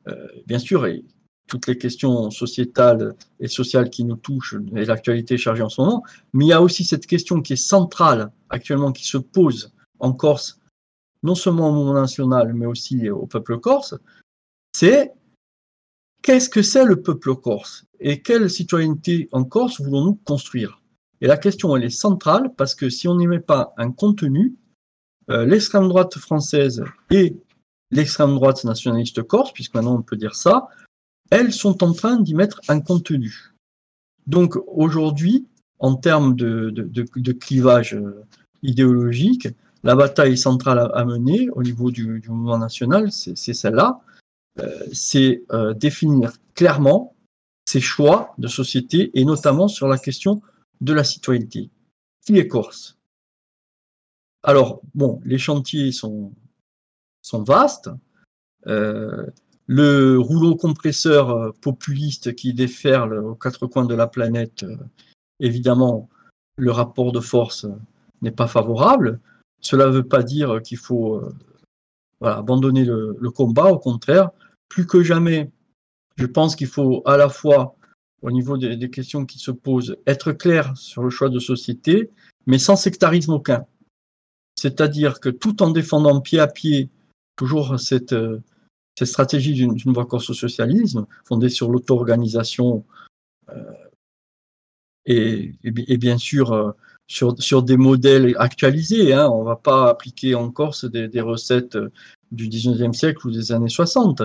euh, bien sûr, et toutes les questions sociétales et sociales qui nous touchent et l'actualité chargée en ce moment, mais il y a aussi cette question qui est centrale actuellement, qui se pose en Corse non seulement au mouvement national, mais aussi au peuple corse, c'est qu'est-ce que c'est le peuple corse et quelle citoyenneté en Corse voulons-nous construire? Et la question, elle est centrale parce que si on n'y met pas un contenu, euh, l'extrême droite française et l'extrême droite nationaliste corse, puisque maintenant on peut dire ça, elles sont en train d'y mettre un contenu. Donc aujourd'hui, en termes de, de clivage euh, idéologique, la bataille centrale à, mener au niveau du, mouvement national, c'est celle-là. Euh, c'est euh, définir clairement ses choix de société et notamment sur la question de la citoyenneté. Qui est Corse? Alors, bon, les chantiers sont, vastes. Euh, le rouleau compresseur populiste qui déferle aux quatre coins de la planète, évidemment, le rapport de force n'est pas favorable. Cela ne veut pas dire qu'il faut euh, abandonner le, combat, au contraire, plus que jamais, je pense qu'il faut à la fois, au niveau des, questions qui se posent, être clair sur le choix de société, mais sans sectarisme aucun. C'est-à-dire que tout en défendant pied à pied toujours cette, euh, stratégie d'une voie au socialisme, fondée sur l'auto-organisation euh, et, bien sûr sur, des modèles actualisés. Hein. On ne va pas appliquer en Corse des, recettes du 19e siècle ou des années 60.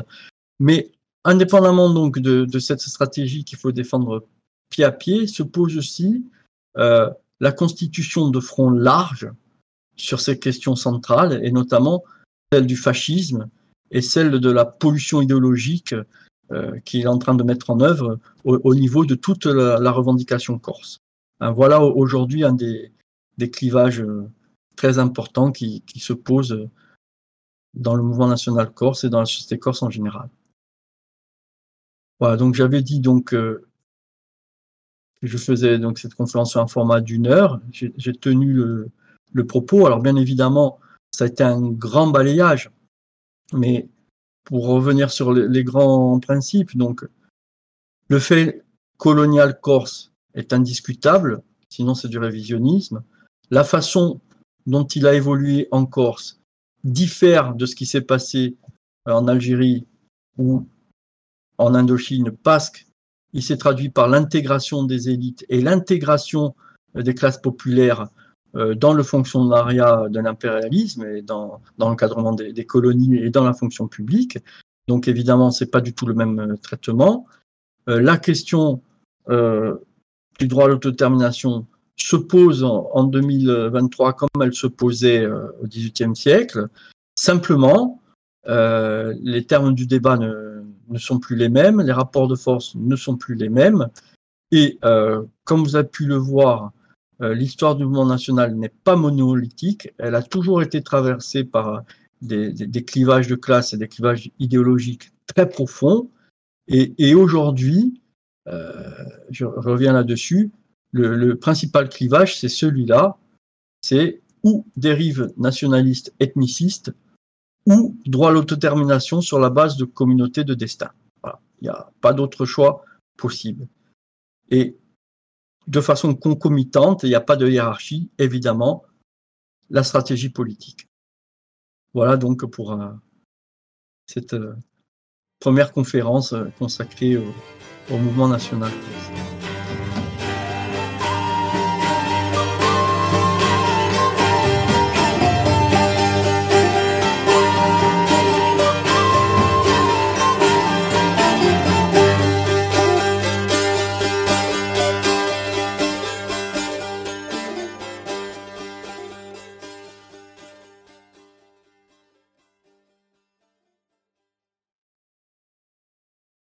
Mais indépendamment donc de, cette stratégie qu'il faut défendre pied à pied, se pose aussi euh, la constitution de fronts larges sur ces questions centrales, et notamment celle du fascisme et celle de la pollution idéologique qu'il est en train de mettre en œuvre au, niveau de toute la, revendication corse. Hein, voilà aujourd'hui un des, clivages très importants qui, se posent dans le mouvement national corse et dans la société corse en général. Voilà, donc j'avais dit donc que je faisais donc cette conférence un format d'une heure. J'ai tenu le, propos. Alors bien évidemment, ça a été un grand balayage, mais pour revenir sur les, grands principes, donc le fait colonial corse est indiscutable, sinon c'est du révisionnisme. La façon dont il a évolué en Corse diffère de ce qui s'est passé en Algérie ou en Indochine parce qu'il s'est traduit par l'intégration des élites et l'intégration des classes populaires euh, dans le fonctionnariat de l'impérialisme et dans, l'encadrement des, colonies et dans la fonction publique. Donc évidemment, ce n'est pas du tout le même euh, traitement. Euh, la question du droit à l'autodétermination se pose en, 2023 comme elle se posait au XVIIIe siècle. Simplement, les termes du débat ne, sont plus les mêmes, les rapports de force ne sont plus les mêmes. Et euh, comme vous avez pu le voir, euh, l'histoire du mouvement national n'est pas monolithique, elle a toujours été traversée par des, clivages de classe et des clivages idéologiques très profonds. Et, aujourd'hui, euh, je reviens là-dessus, le, principal clivage, c'est celui-là, c'est ou dérive nationaliste ethniciste, ou droit à l'autodétermination sur la base de communautés de destin. Il n'y a pas d'autre choix possible. Et de façon concomitante, il n'y a pas de hiérarchie, évidemment, la stratégie politique. Voilà donc pour euh, cette euh, première conférence euh, consacrée au, mouvement national.